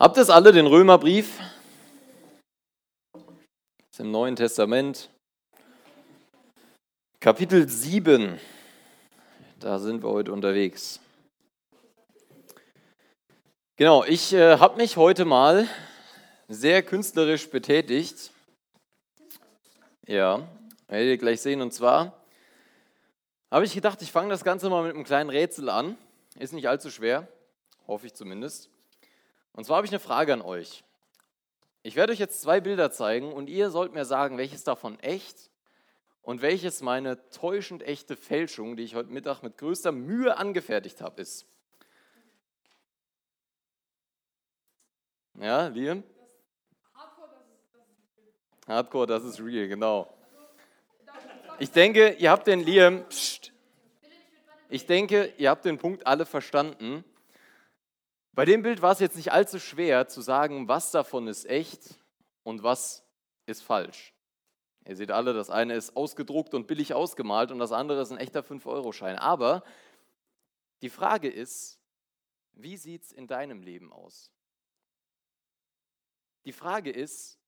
Habt ihr es alle, den Römerbrief? Das ist im Neuen Testament. Kapitel 7. Da sind wir heute unterwegs. Genau, ich äh, habe mich heute mal sehr künstlerisch betätigt. Ja, werdet ihr gleich sehen. Und zwar habe ich gedacht, ich fange das Ganze mal mit einem kleinen Rätsel an. Ist nicht allzu schwer, hoffe ich zumindest. Und zwar habe ich eine Frage an euch. Ich werde euch jetzt zwei Bilder zeigen und ihr sollt mir sagen, welches davon echt und welches meine täuschend echte Fälschung, die ich heute Mittag mit größter Mühe angefertigt habe, ist. Ja, Liam? Hardcore, das ist real, genau. Ich denke, ihr habt den Liam, pst, ich denke, ihr habt den Punkt alle verstanden. Bei dem Bild war es jetzt nicht allzu schwer zu sagen, was davon ist echt und was ist falsch. Ihr seht alle, das eine ist ausgedruckt und billig ausgemalt und das andere ist ein echter 5-Euro-Schein. Aber die Frage ist, wie sieht es in deinem Leben aus? Die Frage ist,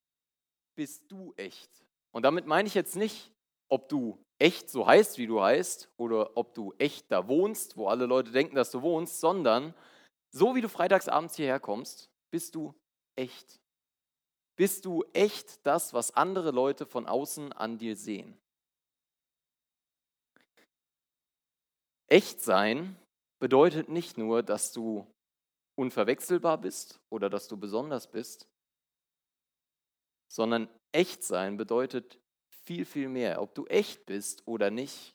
bist du echt? Und damit meine ich jetzt nicht, ob du echt so heißt, wie du heißt, oder ob du echt da wohnst, wo alle Leute denken, dass du wohnst, sondern so wie du freitagsabends hierher kommst, bist du echt. Bist du echt das, was andere Leute von außen an dir sehen? Echt sein bedeutet nicht nur, dass du unverwechselbar bist oder dass du besonders bist, sondern echt sein bedeutet viel, viel mehr. Ob du echt bist oder nicht,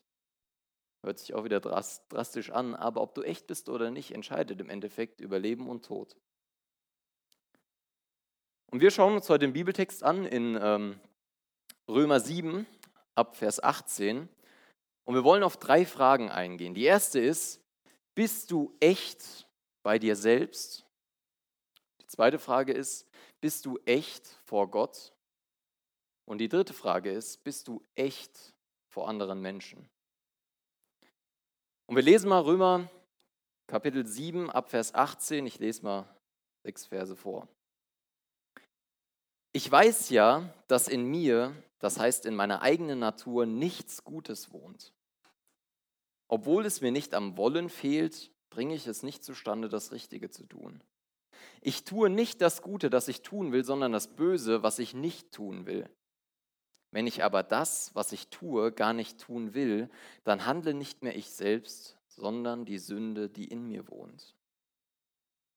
Hört sich auch wieder drastisch an, aber ob du echt bist oder nicht, entscheidet im Endeffekt über Leben und Tod. Und wir schauen uns heute den Bibeltext an in ähm, Römer 7 ab Vers 18. Und wir wollen auf drei Fragen eingehen. Die erste ist, bist du echt bei dir selbst? Die zweite Frage ist, bist du echt vor Gott? Und die dritte Frage ist, bist du echt vor anderen Menschen? Und wir lesen mal Römer Kapitel 7 ab Vers 18. Ich lese mal sechs Verse vor. Ich weiß ja, dass in mir, das heißt in meiner eigenen Natur, nichts Gutes wohnt. Obwohl es mir nicht am Wollen fehlt, bringe ich es nicht zustande, das Richtige zu tun. Ich tue nicht das Gute, das ich tun will, sondern das Böse, was ich nicht tun will. Wenn ich aber das, was ich tue, gar nicht tun will, dann handle nicht mehr ich selbst, sondern die Sünde, die in mir wohnt.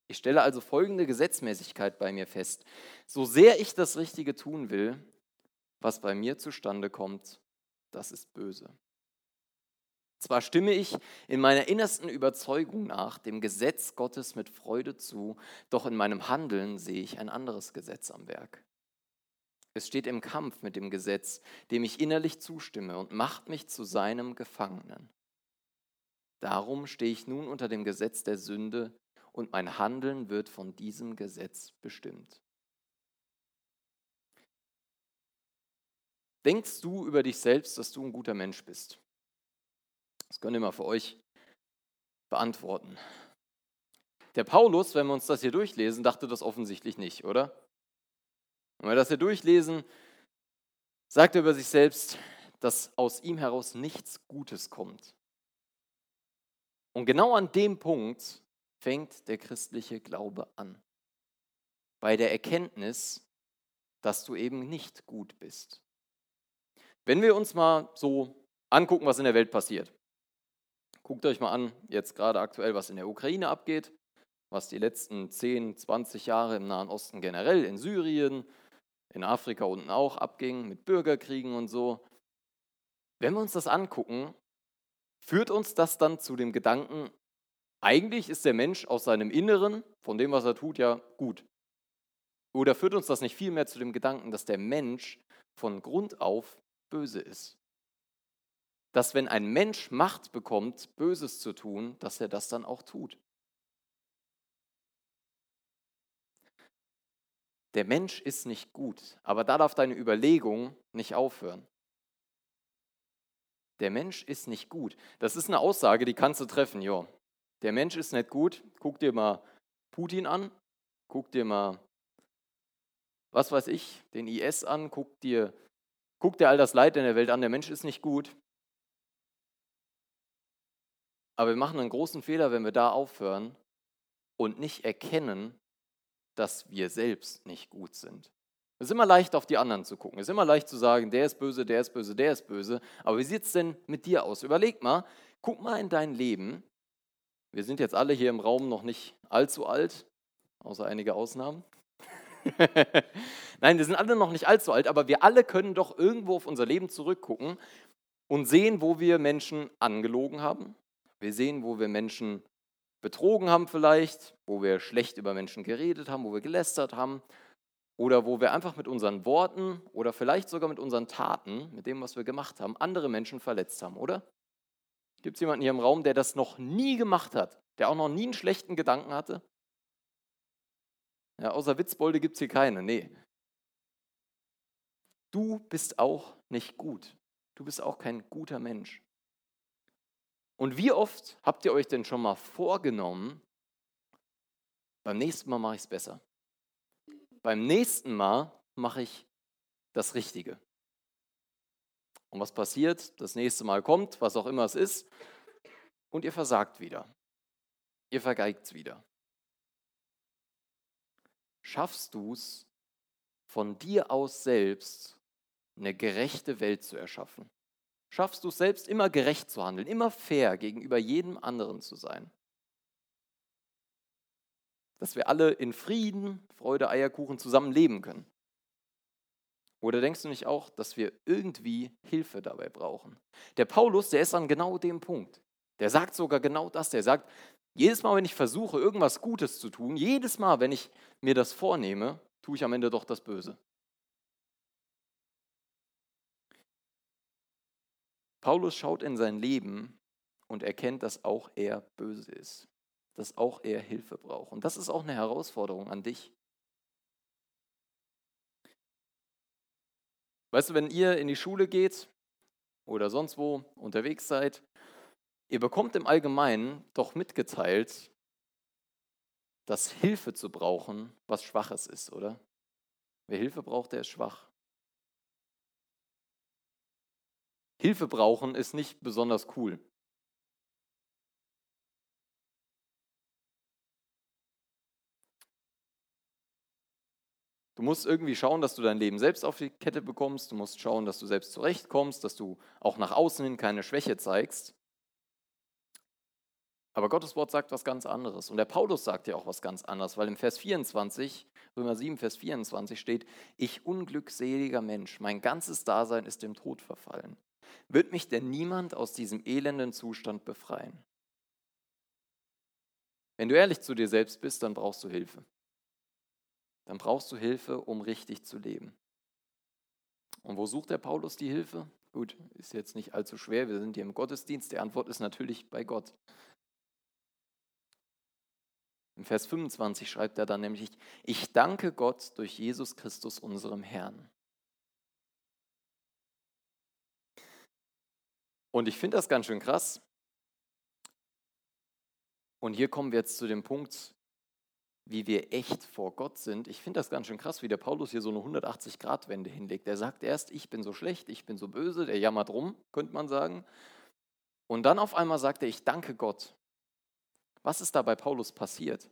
Ich stelle also folgende Gesetzmäßigkeit bei mir fest. So sehr ich das Richtige tun will, was bei mir zustande kommt, das ist böse. Zwar stimme ich in meiner innersten Überzeugung nach dem Gesetz Gottes mit Freude zu, doch in meinem Handeln sehe ich ein anderes Gesetz am Werk. Es steht im Kampf mit dem Gesetz, dem ich innerlich zustimme und macht mich zu seinem Gefangenen. Darum stehe ich nun unter dem Gesetz der Sünde und mein Handeln wird von diesem Gesetz bestimmt. Denkst du über dich selbst, dass du ein guter Mensch bist? Das könnt ihr mal für euch beantworten. Der Paulus, wenn wir uns das hier durchlesen, dachte das offensichtlich nicht, oder? Wenn wir das hier durchlesen, sagt er über sich selbst, dass aus ihm heraus nichts Gutes kommt. Und genau an dem Punkt fängt der christliche Glaube an. Bei der Erkenntnis, dass du eben nicht gut bist. Wenn wir uns mal so angucken, was in der Welt passiert. Guckt euch mal an, jetzt gerade aktuell, was in der Ukraine abgeht, was die letzten 10, 20 Jahre im Nahen Osten generell, in Syrien, in Afrika unten auch abging, mit Bürgerkriegen und so. Wenn wir uns das angucken, führt uns das dann zu dem Gedanken, eigentlich ist der Mensch aus seinem Inneren, von dem, was er tut, ja gut. Oder führt uns das nicht vielmehr zu dem Gedanken, dass der Mensch von Grund auf böse ist? Dass wenn ein Mensch Macht bekommt, Böses zu tun, dass er das dann auch tut. Der Mensch ist nicht gut, aber da darf deine Überlegung nicht aufhören. Der Mensch ist nicht gut. Das ist eine Aussage, die kannst du treffen, ja. Der Mensch ist nicht gut. Guck dir mal Putin an. guck dir mal, was weiß ich, den IS an, guck dir, guck dir all das Leid in der Welt an, der Mensch ist nicht gut. Aber wir machen einen großen Fehler, wenn wir da aufhören und nicht erkennen, dass wir selbst nicht gut sind. Es ist immer leicht, auf die anderen zu gucken. Es ist immer leicht zu sagen, der ist böse, der ist böse, der ist böse. Aber wie sieht es denn mit dir aus? Überleg mal, guck mal in dein Leben. Wir sind jetzt alle hier im Raum noch nicht allzu alt, außer einige Ausnahmen. Nein, wir sind alle noch nicht allzu alt, aber wir alle können doch irgendwo auf unser Leben zurückgucken und sehen, wo wir Menschen angelogen haben, wir sehen, wo wir Menschen betrogen haben vielleicht, wo wir schlecht über Menschen geredet haben, wo wir gelästert haben oder wo wir einfach mit unseren Worten oder vielleicht sogar mit unseren Taten, mit dem, was wir gemacht haben, andere Menschen verletzt haben, oder? Gibt es jemanden hier im Raum, der das noch nie gemacht hat, der auch noch nie einen schlechten Gedanken hatte? Ja, außer Witzbolde gibt es hier keine, nee. Du bist auch nicht gut. Du bist auch kein guter Mensch. Und wie oft habt ihr euch denn schon mal vorgenommen, beim nächsten Mal mache ich es besser? Beim nächsten Mal mache ich das Richtige. Und was passiert? Das nächste Mal kommt, was auch immer es ist, und ihr versagt wieder. Ihr vergeigt es wieder. Schaffst du es, von dir aus selbst eine gerechte Welt zu erschaffen? Schaffst du es selbst, immer gerecht zu handeln, immer fair gegenüber jedem anderen zu sein. Dass wir alle in Frieden, Freude, Eierkuchen zusammen leben können. Oder denkst du nicht auch, dass wir irgendwie Hilfe dabei brauchen? Der Paulus, der ist an genau dem Punkt. Der sagt sogar genau das. Der sagt, jedes Mal, wenn ich versuche, irgendwas Gutes zu tun, jedes Mal, wenn ich mir das vornehme, tue ich am Ende doch das Böse. Paulus schaut in sein Leben und erkennt, dass auch er böse ist, dass auch er Hilfe braucht. Und das ist auch eine Herausforderung an dich. Weißt du, wenn ihr in die Schule geht oder sonst wo unterwegs seid, ihr bekommt im Allgemeinen doch mitgeteilt, dass Hilfe zu brauchen was Schwaches ist, oder? Wer Hilfe braucht, der ist schwach. Hilfe brauchen ist nicht besonders cool. Du musst irgendwie schauen, dass du dein Leben selbst auf die Kette bekommst. Du musst schauen, dass du selbst zurechtkommst, dass du auch nach außen hin keine Schwäche zeigst. Aber Gottes Wort sagt was ganz anderes. Und der Paulus sagt ja auch was ganz anderes, weil im Vers 24, Römer 7, Vers 24 steht, ich unglückseliger Mensch, mein ganzes Dasein ist dem Tod verfallen. Wird mich denn niemand aus diesem elenden Zustand befreien? Wenn du ehrlich zu dir selbst bist, dann brauchst du Hilfe. Dann brauchst du Hilfe, um richtig zu leben. Und wo sucht der Paulus die Hilfe? Gut, ist jetzt nicht allzu schwer, wir sind hier im Gottesdienst. Die Antwort ist natürlich bei Gott. Im Vers 25 schreibt er dann nämlich, ich danke Gott durch Jesus Christus, unserem Herrn. Und ich finde das ganz schön krass. Und hier kommen wir jetzt zu dem Punkt, wie wir echt vor Gott sind. Ich finde das ganz schön krass, wie der Paulus hier so eine 180-Grad-Wende hinlegt. Er sagt erst, ich bin so schlecht, ich bin so böse, der jammert rum, könnte man sagen. Und dann auf einmal sagt er, ich danke Gott. Was ist da bei Paulus passiert?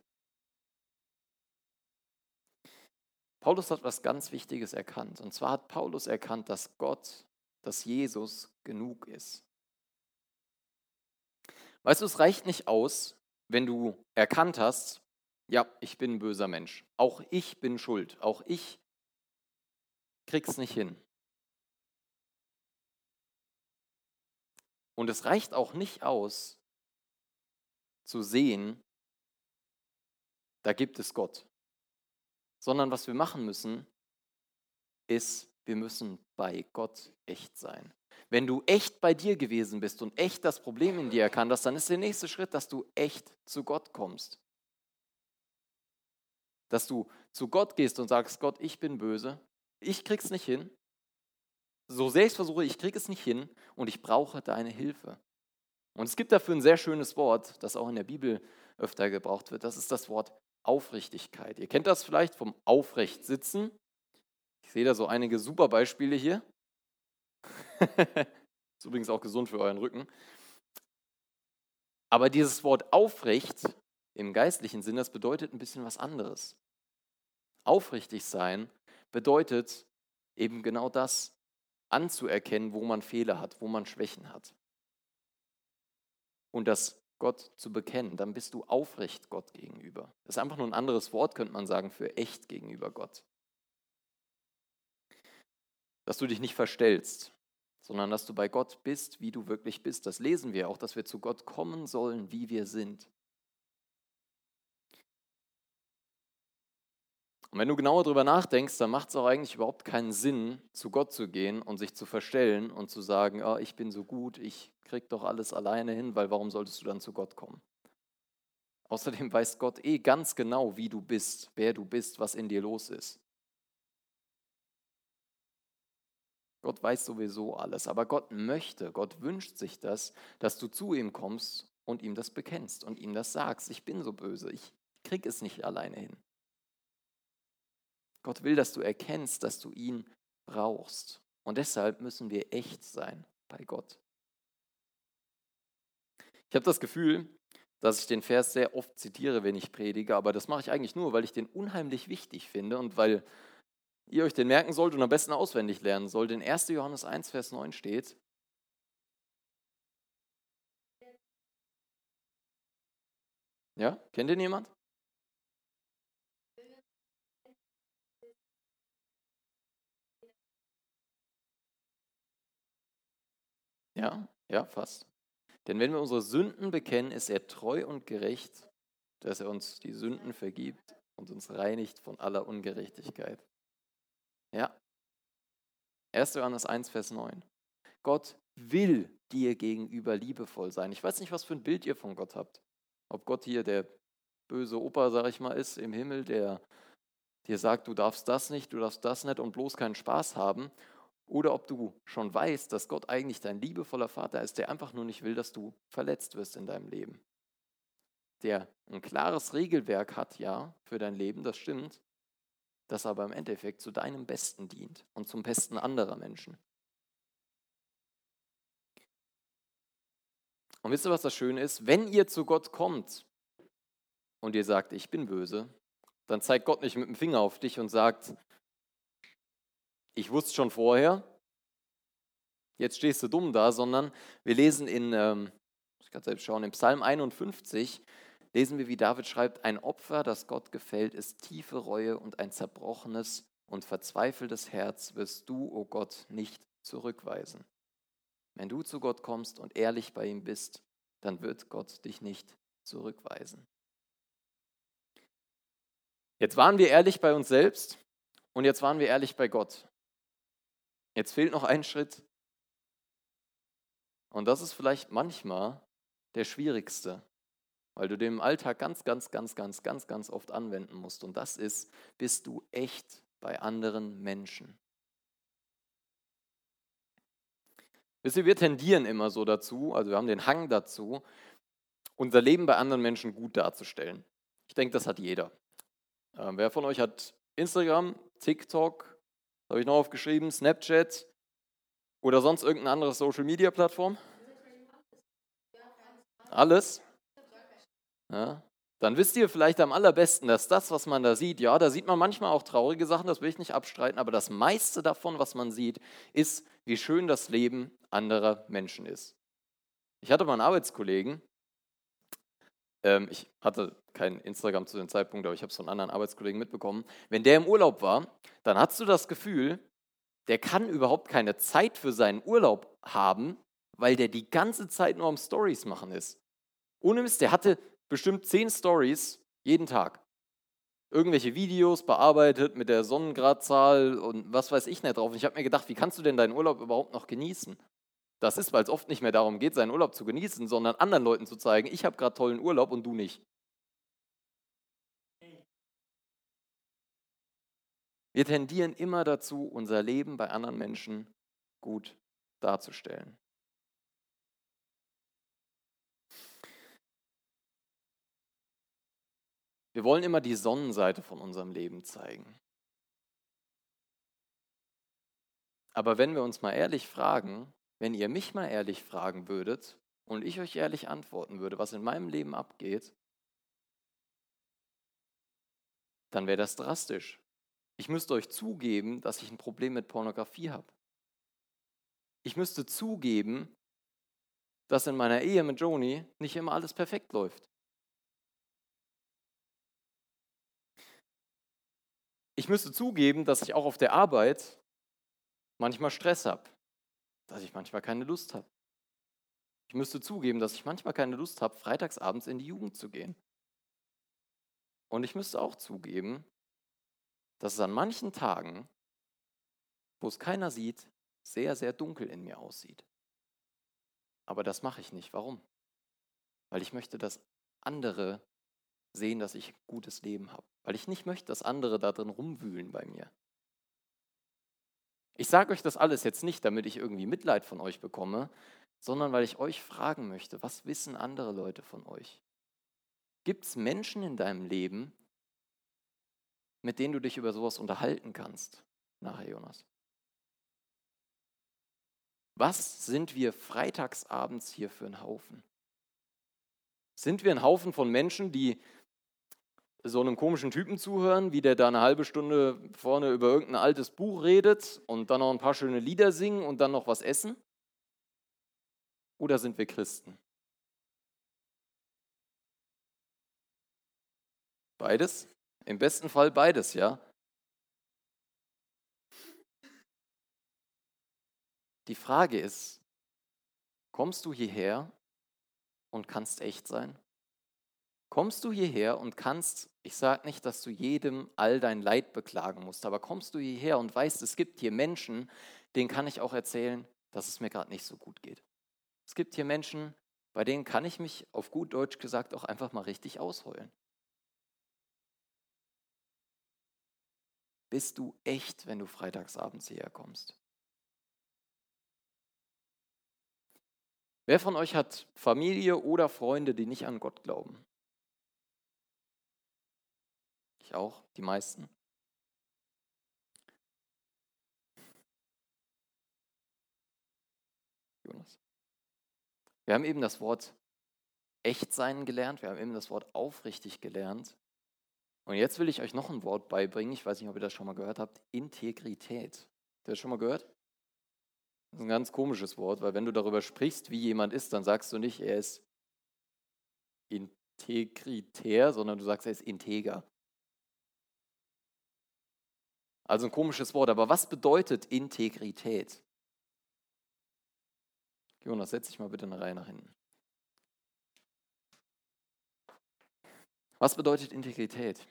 Paulus hat was ganz Wichtiges erkannt. Und zwar hat Paulus erkannt, dass Gott, dass Jesus genug ist. Weißt du, es reicht nicht aus, wenn du erkannt hast, ja, ich bin ein böser Mensch. Auch ich bin schuld. Auch ich krieg's nicht hin. Und es reicht auch nicht aus, zu sehen, da gibt es Gott. Sondern was wir machen müssen, ist, wir müssen bei Gott echt sein. Wenn du echt bei dir gewesen bist und echt das Problem in dir erkannt hast, dann ist der nächste Schritt, dass du echt zu Gott kommst. Dass du zu Gott gehst und sagst, Gott, ich bin böse, ich krieg's nicht hin. So sehr ich versuche, ich krieg es nicht hin und ich brauche deine Hilfe. Und es gibt dafür ein sehr schönes Wort, das auch in der Bibel öfter gebraucht wird. Das ist das Wort Aufrichtigkeit. Ihr kennt das vielleicht vom Aufrechtsitzen. Ich sehe da so einige super Beispiele hier. Ist übrigens auch gesund für euren Rücken. Aber dieses Wort aufrecht im geistlichen Sinn, das bedeutet ein bisschen was anderes. Aufrichtig sein bedeutet eben genau das, anzuerkennen, wo man Fehler hat, wo man Schwächen hat. Und das Gott zu bekennen, dann bist du aufrecht Gott gegenüber. Das ist einfach nur ein anderes Wort, könnte man sagen, für echt gegenüber Gott. Dass du dich nicht verstellst, sondern dass du bei Gott bist, wie du wirklich bist. Das lesen wir auch, dass wir zu Gott kommen sollen, wie wir sind. Und wenn du genauer darüber nachdenkst, dann macht es auch eigentlich überhaupt keinen Sinn, zu Gott zu gehen und sich zu verstellen und zu sagen, oh, ich bin so gut, ich krieg doch alles alleine hin, weil warum solltest du dann zu Gott kommen? Außerdem weiß Gott eh ganz genau, wie du bist, wer du bist, was in dir los ist. Gott weiß sowieso alles, aber Gott möchte, Gott wünscht sich das, dass du zu ihm kommst und ihm das bekennst und ihm das sagst. Ich bin so böse, ich krieg es nicht alleine hin. Gott will, dass du erkennst, dass du ihn brauchst. Und deshalb müssen wir echt sein bei Gott. Ich habe das Gefühl, dass ich den Vers sehr oft zitiere, wenn ich predige, aber das mache ich eigentlich nur, weil ich den unheimlich wichtig finde und weil ihr euch den merken sollt und am besten auswendig lernen sollt. In 1. Johannes 1, Vers 9 steht, ja, kennt den jemand? Ja, ja, fast. Denn wenn wir unsere Sünden bekennen, ist er treu und gerecht, dass er uns die Sünden vergibt und uns reinigt von aller Ungerechtigkeit. Ja. 1. Johannes 1, Vers 9. Gott will dir gegenüber liebevoll sein. Ich weiß nicht, was für ein Bild ihr von Gott habt. Ob Gott hier der böse Opa, sag ich mal, ist im Himmel, der dir sagt, du darfst das nicht, du darfst das nicht und bloß keinen Spaß haben. Oder ob du schon weißt, dass Gott eigentlich dein liebevoller Vater ist, der einfach nur nicht will, dass du verletzt wirst in deinem Leben. Der ein klares Regelwerk hat, ja, für dein Leben, das stimmt, das aber im Endeffekt zu deinem Besten dient und zum Besten anderer Menschen. Und wisst ihr, was das Schöne ist? Wenn ihr zu Gott kommt und ihr sagt, ich bin böse, dann zeigt Gott nicht mit dem Finger auf dich und sagt, ich wusste schon vorher, jetzt stehst du dumm da, sondern wir lesen in, ähm, ich kann selbst schauen, im Psalm 51, lesen wir, wie David schreibt, ein Opfer, das Gott gefällt, ist tiefe Reue und ein zerbrochenes und verzweifeltes Herz wirst du, o oh Gott, nicht zurückweisen. Wenn du zu Gott kommst und ehrlich bei ihm bist, dann wird Gott dich nicht zurückweisen. Jetzt waren wir ehrlich bei uns selbst und jetzt waren wir ehrlich bei Gott. Jetzt fehlt noch ein Schritt. Und das ist vielleicht manchmal der schwierigste, weil du den im Alltag ganz, ganz, ganz, ganz, ganz, ganz oft anwenden musst. Und das ist, bist du echt bei anderen Menschen. Wisst ihr, wir tendieren immer so dazu, also wir haben den Hang dazu, unser Leben bei anderen Menschen gut darzustellen. Ich denke, das hat jeder. Äh, wer von euch hat Instagram, TikTok, habe ich noch aufgeschrieben, Snapchat oder sonst irgendeine andere Social-Media-Plattform? Alles? Ja. Dann wisst ihr vielleicht am allerbesten, dass das, was man da sieht, ja, da sieht man manchmal auch traurige Sachen, das will ich nicht abstreiten, aber das meiste davon, was man sieht, ist, wie schön das Leben anderer Menschen ist. Ich hatte mal einen Arbeitskollegen, ähm, ich hatte kein Instagram zu dem Zeitpunkt, aber ich habe es von anderen Arbeitskollegen mitbekommen. Wenn der im Urlaub war, dann hast du das Gefühl, der kann überhaupt keine Zeit für seinen Urlaub haben, weil der die ganze Zeit nur am Stories machen ist. Ohne Mist, der hatte bestimmt zehn Stories jeden Tag. Irgendwelche Videos bearbeitet mit der Sonnengradzahl und was weiß ich nicht drauf. Und ich habe mir gedacht, wie kannst du denn deinen Urlaub überhaupt noch genießen? Das ist, weil es oft nicht mehr darum geht, seinen Urlaub zu genießen, sondern anderen Leuten zu zeigen, ich habe gerade tollen Urlaub und du nicht. Wir tendieren immer dazu, unser Leben bei anderen Menschen gut darzustellen. Wir wollen immer die Sonnenseite von unserem Leben zeigen. Aber wenn wir uns mal ehrlich fragen, wenn ihr mich mal ehrlich fragen würdet und ich euch ehrlich antworten würde, was in meinem Leben abgeht, dann wäre das drastisch. Ich müsste euch zugeben, dass ich ein Problem mit Pornografie habe. Ich müsste zugeben, dass in meiner Ehe mit Joni nicht immer alles perfekt läuft. Ich müsste zugeben, dass ich auch auf der Arbeit manchmal Stress habe, dass ich manchmal keine Lust habe. Ich müsste zugeben, dass ich manchmal keine Lust habe, freitagsabends in die Jugend zu gehen. Und ich müsste auch zugeben, dass es an manchen Tagen, wo es keiner sieht, sehr, sehr dunkel in mir aussieht. Aber das mache ich nicht. Warum? Weil ich möchte, dass andere sehen, dass ich ein gutes Leben habe. Weil ich nicht möchte, dass andere da drin rumwühlen bei mir. Ich sage euch das alles jetzt nicht, damit ich irgendwie Mitleid von euch bekomme, sondern weil ich euch fragen möchte, was wissen andere Leute von euch? Gibt es Menschen in deinem Leben, mit denen du dich über sowas unterhalten kannst? Nachher, Jonas. Was sind wir freitagsabends hier für ein Haufen? Sind wir ein Haufen von Menschen, die so einem komischen Typen zuhören, wie der da eine halbe Stunde vorne über irgendein altes Buch redet und dann noch ein paar schöne Lieder singen und dann noch was essen? Oder sind wir Christen? Beides? Im besten Fall beides, ja. Die Frage ist, kommst du hierher und kannst echt sein? Kommst du hierher und kannst, ich sage nicht, dass du jedem all dein Leid beklagen musst, aber kommst du hierher und weißt, es gibt hier Menschen, denen kann ich auch erzählen, dass es mir gerade nicht so gut geht. Es gibt hier Menschen, bei denen kann ich mich auf gut Deutsch gesagt auch einfach mal richtig ausheulen. Bist du echt, wenn du freitagsabends hierher kommst? Wer von euch hat Familie oder Freunde, die nicht an Gott glauben? Ich auch, die meisten. Jonas. Wir haben eben das Wort echt sein gelernt, wir haben eben das Wort aufrichtig gelernt. Und jetzt will ich euch noch ein Wort beibringen, ich weiß nicht, ob ihr das schon mal gehört habt, Integrität. Habt ihr das schon mal gehört? Das ist ein ganz komisches Wort, weil wenn du darüber sprichst, wie jemand ist, dann sagst du nicht, er ist integritär, sondern du sagst, er ist integer. Also ein komisches Wort, aber was bedeutet Integrität? Jonas, setz dich mal bitte eine Reihe nach hinten. Was bedeutet Integrität?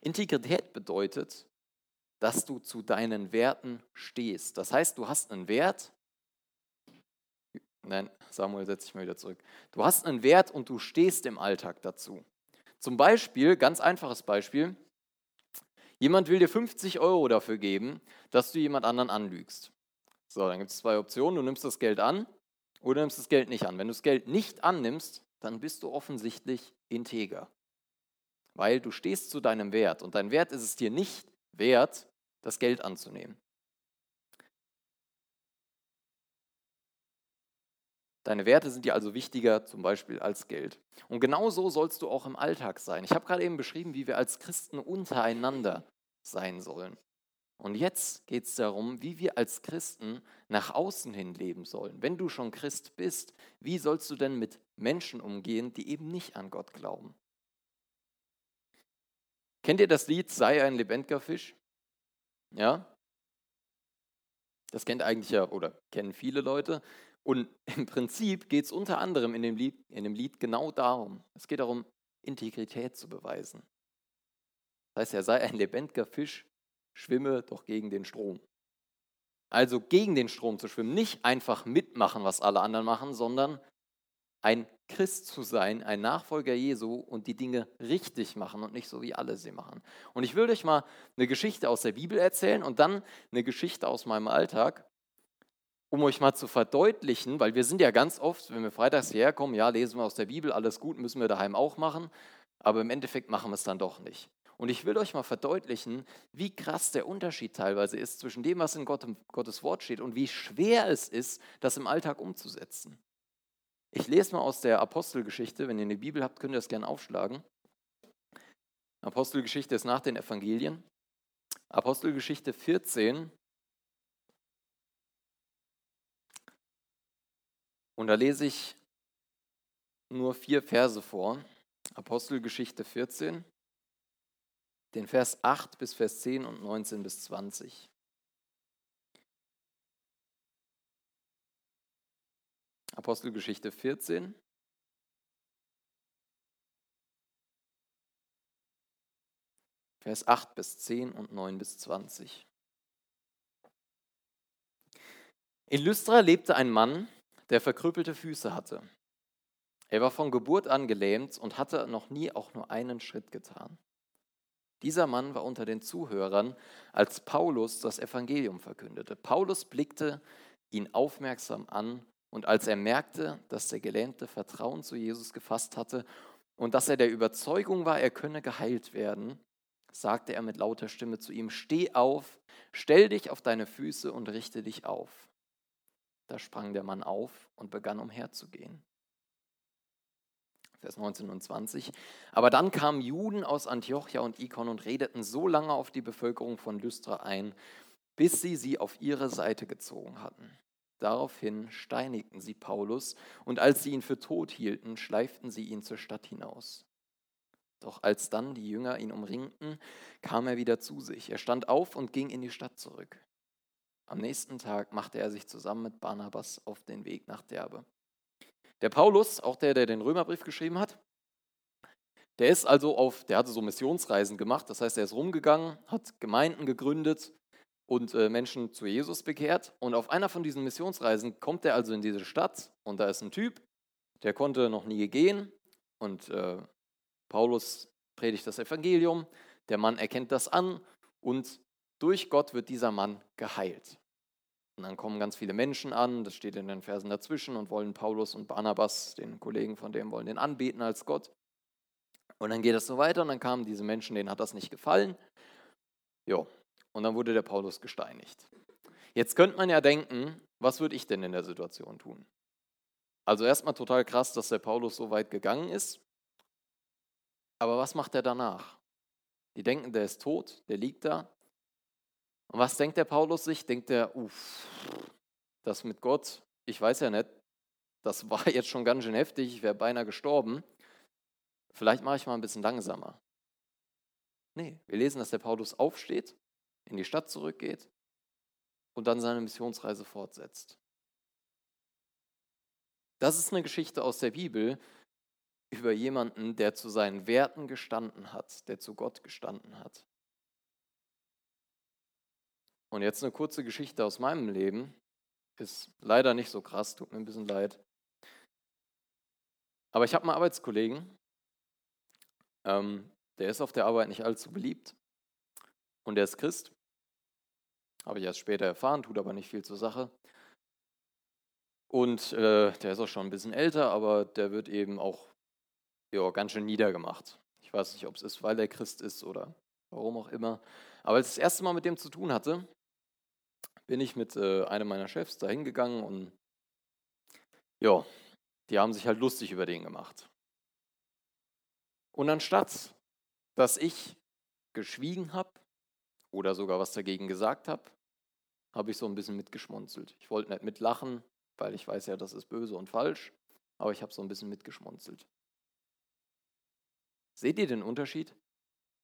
Integrität bedeutet, dass du zu deinen Werten stehst. Das heißt, du hast einen Wert. Nein, Samuel, setz dich mal wieder zurück. Du hast einen Wert und du stehst im Alltag dazu. Zum Beispiel, ganz einfaches Beispiel, jemand will dir 50 Euro dafür geben, dass du jemand anderen anlügst. So, dann gibt es zwei Optionen. Du nimmst das Geld an oder nimmst das Geld nicht an. Wenn du das Geld nicht annimmst, dann bist du offensichtlich integer. Weil du stehst zu deinem Wert und dein Wert ist es dir nicht wert, das Geld anzunehmen. Deine Werte sind dir also wichtiger zum Beispiel als Geld. Und genau so sollst du auch im Alltag sein. Ich habe gerade eben beschrieben, wie wir als Christen untereinander sein sollen. Und jetzt geht es darum, wie wir als Christen nach außen hin leben sollen. Wenn du schon Christ bist, wie sollst du denn mit Menschen umgehen, die eben nicht an Gott glauben? Kennt ihr das Lied Sei ein lebendiger Fisch? Ja? Das kennt eigentlich ja oder kennen viele Leute. Und im Prinzip geht es unter anderem in dem, Lied, in dem Lied genau darum. Es geht darum, Integrität zu beweisen. Das heißt, er sei ein lebendiger Fisch, schwimme doch gegen den Strom. Also gegen den Strom zu schwimmen, nicht einfach mitmachen, was alle anderen machen, sondern ein Christ zu sein, ein Nachfolger Jesu und die Dinge richtig machen und nicht so, wie alle sie machen. Und ich will euch mal eine Geschichte aus der Bibel erzählen und dann eine Geschichte aus meinem Alltag, um euch mal zu verdeutlichen, weil wir sind ja ganz oft, wenn wir freitags hierher kommen, ja, lesen wir aus der Bibel, alles gut, müssen wir daheim auch machen. aber im Endeffekt machen wir es dann doch nicht. Und ich will euch mal verdeutlichen, wie krass der Unterschied teilweise ist zwischen dem, was in Gottes Wort steht und wie schwer es ist, das im Alltag umzusetzen. Ich lese mal aus der Apostelgeschichte, wenn ihr eine Bibel habt, könnt ihr das gerne aufschlagen. Apostelgeschichte ist nach den Evangelien. Apostelgeschichte 14. Und da lese ich nur vier Verse vor. Apostelgeschichte 14 den Vers 8 bis Vers 10 und 19 bis 20. Apostelgeschichte 14. Vers 8 bis 10 und 9 bis 20. In Lystra lebte ein Mann, der verkrüppelte Füße hatte. Er war von Geburt an gelähmt und hatte noch nie auch nur einen Schritt getan. Dieser Mann war unter den Zuhörern, als Paulus das Evangelium verkündete. Paulus blickte ihn aufmerksam an und als er merkte, dass der Gelähmte Vertrauen zu Jesus gefasst hatte und dass er der Überzeugung war, er könne geheilt werden, sagte er mit lauter Stimme zu ihm, steh auf, stell dich auf deine Füße und richte dich auf. Da sprang der Mann auf und begann umherzugehen. Vers 19 und 20. Aber dann kamen Juden aus Antiochia und Ikon und redeten so lange auf die Bevölkerung von Lystra ein, bis sie sie auf ihre Seite gezogen hatten. Daraufhin steinigten sie Paulus und als sie ihn für tot hielten, schleiften sie ihn zur Stadt hinaus. Doch als dann die Jünger ihn umringten, kam er wieder zu sich. Er stand auf und ging in die Stadt zurück. Am nächsten Tag machte er sich zusammen mit Barnabas auf den Weg nach Derbe. Der Paulus, auch der, der den Römerbrief geschrieben hat, der ist also auf, der hatte so Missionsreisen gemacht, das heißt, er ist rumgegangen, hat Gemeinden gegründet und äh, Menschen zu Jesus bekehrt. Und auf einer von diesen Missionsreisen kommt er also in diese Stadt und da ist ein Typ, der konnte noch nie gehen und äh, Paulus predigt das Evangelium, der Mann erkennt das an und durch Gott wird dieser Mann geheilt. Und dann kommen ganz viele Menschen an, das steht in den Versen dazwischen, und wollen Paulus und Barnabas, den Kollegen von dem, wollen den anbeten als Gott. Und dann geht es so weiter und dann kamen diese Menschen, denen hat das nicht gefallen. Jo, und dann wurde der Paulus gesteinigt. Jetzt könnte man ja denken, was würde ich denn in der Situation tun? Also erstmal total krass, dass der Paulus so weit gegangen ist. Aber was macht er danach? Die denken, der ist tot, der liegt da. Und was denkt der Paulus sich? Denkt er, uff, das mit Gott, ich weiß ja nicht, das war jetzt schon ganz schön heftig, ich wäre beinahe gestorben. Vielleicht mache ich mal ein bisschen langsamer. Nee, wir lesen, dass der Paulus aufsteht, in die Stadt zurückgeht und dann seine Missionsreise fortsetzt. Das ist eine Geschichte aus der Bibel über jemanden, der zu seinen Werten gestanden hat, der zu Gott gestanden hat. Und jetzt eine kurze Geschichte aus meinem Leben. Ist leider nicht so krass, tut mir ein bisschen leid. Aber ich habe einen Arbeitskollegen, ähm, der ist auf der Arbeit nicht allzu beliebt und der ist Christ. Habe ich erst später erfahren, tut aber nicht viel zur Sache. Und äh, der ist auch schon ein bisschen älter, aber der wird eben auch ja, ganz schön niedergemacht. Ich weiß nicht, ob es ist, weil er Christ ist oder warum auch immer. Aber als ich das erste Mal mit dem zu tun hatte, bin ich mit äh, einem meiner Chefs da hingegangen und ja, die haben sich halt lustig über den gemacht. Und anstatt, dass ich geschwiegen habe oder sogar was dagegen gesagt habe, habe ich so ein bisschen mitgeschmunzelt. Ich wollte nicht mitlachen, weil ich weiß ja, das ist böse und falsch, aber ich habe so ein bisschen mitgeschmunzelt. Seht ihr den Unterschied?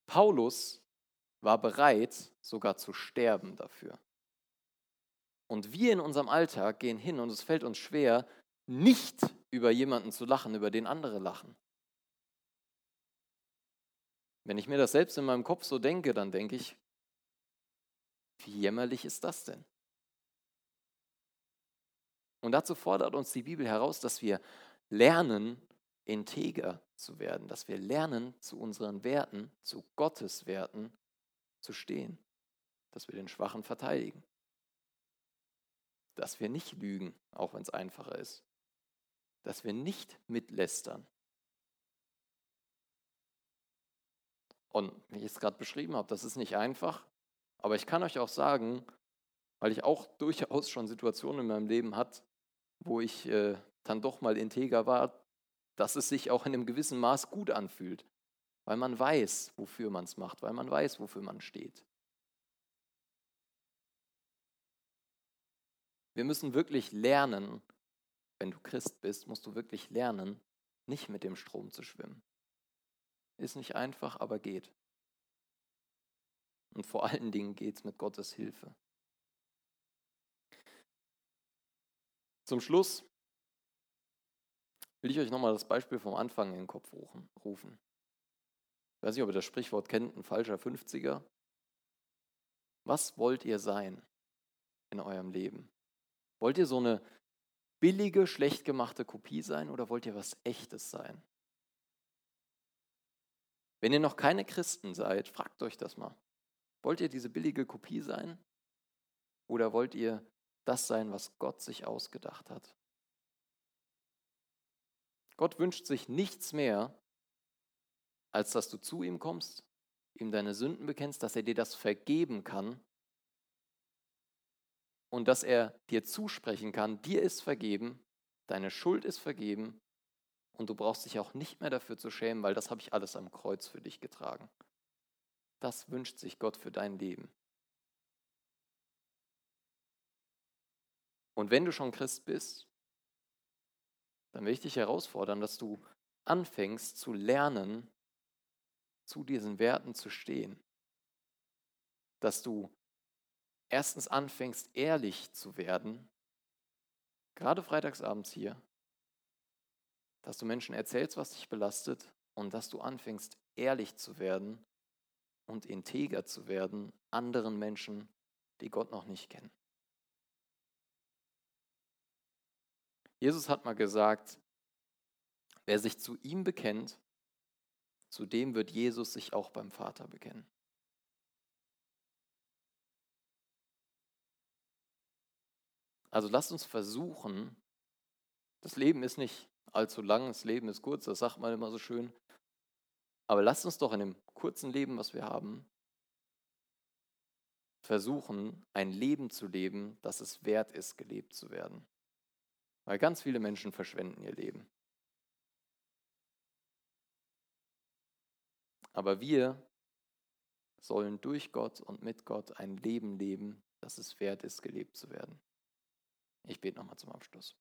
Paulus war bereit, sogar zu sterben dafür. Und wir in unserem Alltag gehen hin und es fällt uns schwer, nicht über jemanden zu lachen, über den andere lachen. Wenn ich mir das selbst in meinem Kopf so denke, dann denke ich, wie jämmerlich ist das denn? Und dazu fordert uns die Bibel heraus, dass wir lernen, integer zu werden, dass wir lernen, zu unseren Werten, zu Gottes Werten zu stehen, dass wir den Schwachen verteidigen dass wir nicht lügen, auch wenn es einfacher ist, dass wir nicht mitlästern, Und wie ich es gerade beschrieben habe, das ist nicht einfach. Aber ich kann euch auch sagen, weil ich auch durchaus schon Situationen in meinem Leben hatte, wo ich äh, dann doch mal integer war, dass es sich auch in einem gewissen Maß gut anfühlt, weil man weiß, wofür man es macht, weil man weiß, wofür man steht. Wir müssen wirklich lernen, wenn du Christ bist, musst du wirklich lernen, nicht mit dem Strom zu schwimmen. Ist nicht einfach, aber geht. Und vor allen Dingen geht es mit Gottes Hilfe. Zum Schluss will ich euch nochmal das Beispiel vom Anfang in den Kopf rufen. Ich weiß nicht, ob ihr das Sprichwort kennt, ein falscher 50er. Was wollt ihr sein in eurem Leben? Wollt ihr so eine billige, schlecht gemachte Kopie sein oder wollt ihr was Echtes sein? Wenn ihr noch keine Christen seid, fragt euch das mal. Wollt ihr diese billige Kopie sein? Oder wollt ihr das sein, was Gott sich ausgedacht hat? Gott wünscht sich nichts mehr, als dass du zu ihm kommst, ihm deine Sünden bekennst, dass er dir das vergeben kann und dass er dir zusprechen kann, dir ist vergeben, deine Schuld ist vergeben und du brauchst dich auch nicht mehr dafür zu schämen, weil das habe ich alles am Kreuz für dich getragen. Das wünscht sich Gott für dein Leben. Und wenn du schon Christ bist, dann will ich dich herausfordern, dass du anfängst zu lernen, zu diesen Werten zu stehen. Dass du erstens anfängst, ehrlich zu werden, gerade freitagsabends hier, dass du Menschen erzählst, was dich belastet und dass du anfängst, ehrlich zu werden und integer zu werden anderen Menschen, die Gott noch nicht kennen. Jesus hat mal gesagt, wer sich zu ihm bekennt, zu dem wird Jesus sich auch beim Vater bekennen. Also lasst uns versuchen, das Leben ist nicht allzu lang, das Leben ist kurz, das sagt man immer so schön. Aber lasst uns doch in dem kurzen Leben, was wir haben, versuchen, ein Leben zu leben, das es wert ist, gelebt zu werden. Weil ganz viele Menschen verschwenden ihr Leben. Aber wir sollen durch Gott und mit Gott ein Leben leben, das es wert ist, gelebt zu werden. Ich bete nochmal zum Abschluss.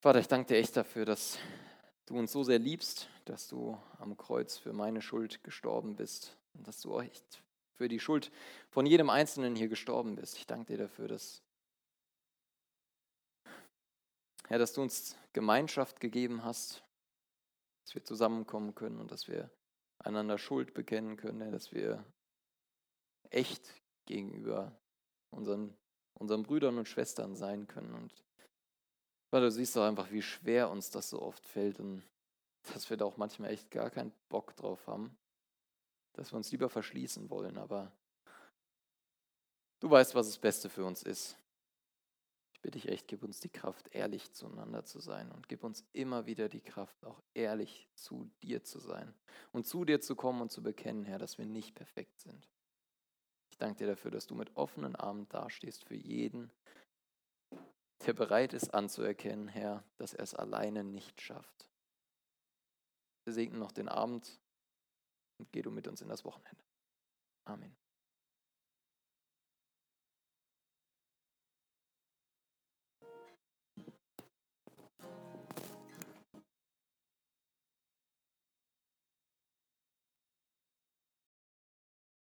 Vater, ich danke dir echt dafür, dass du uns so sehr liebst, dass du am Kreuz für meine Schuld gestorben bist und dass du echt für die Schuld von jedem Einzelnen hier gestorben bist. Ich danke dir dafür, dass, ja, dass du uns Gemeinschaft gegeben hast, dass wir zusammenkommen können und dass wir einander Schuld bekennen können, dass wir echt gegenüber unseren, unseren Brüdern und Schwestern sein können. Und du siehst doch einfach, wie schwer uns das so oft fällt und dass wir da auch manchmal echt gar keinen Bock drauf haben, dass wir uns lieber verschließen wollen, aber du weißt, was das Beste für uns ist. Ich bitte dich echt, gib uns die Kraft, ehrlich zueinander zu sein und gib uns immer wieder die Kraft, auch ehrlich zu dir zu sein und zu dir zu kommen und zu bekennen, Herr, dass wir nicht perfekt sind. Ich danke dir dafür, dass du mit offenen Armen dastehst für jeden, der bereit ist anzuerkennen, Herr, dass er es alleine nicht schafft. Wir segnen noch den Abend und geh du mit uns in das Wochenende. Amen.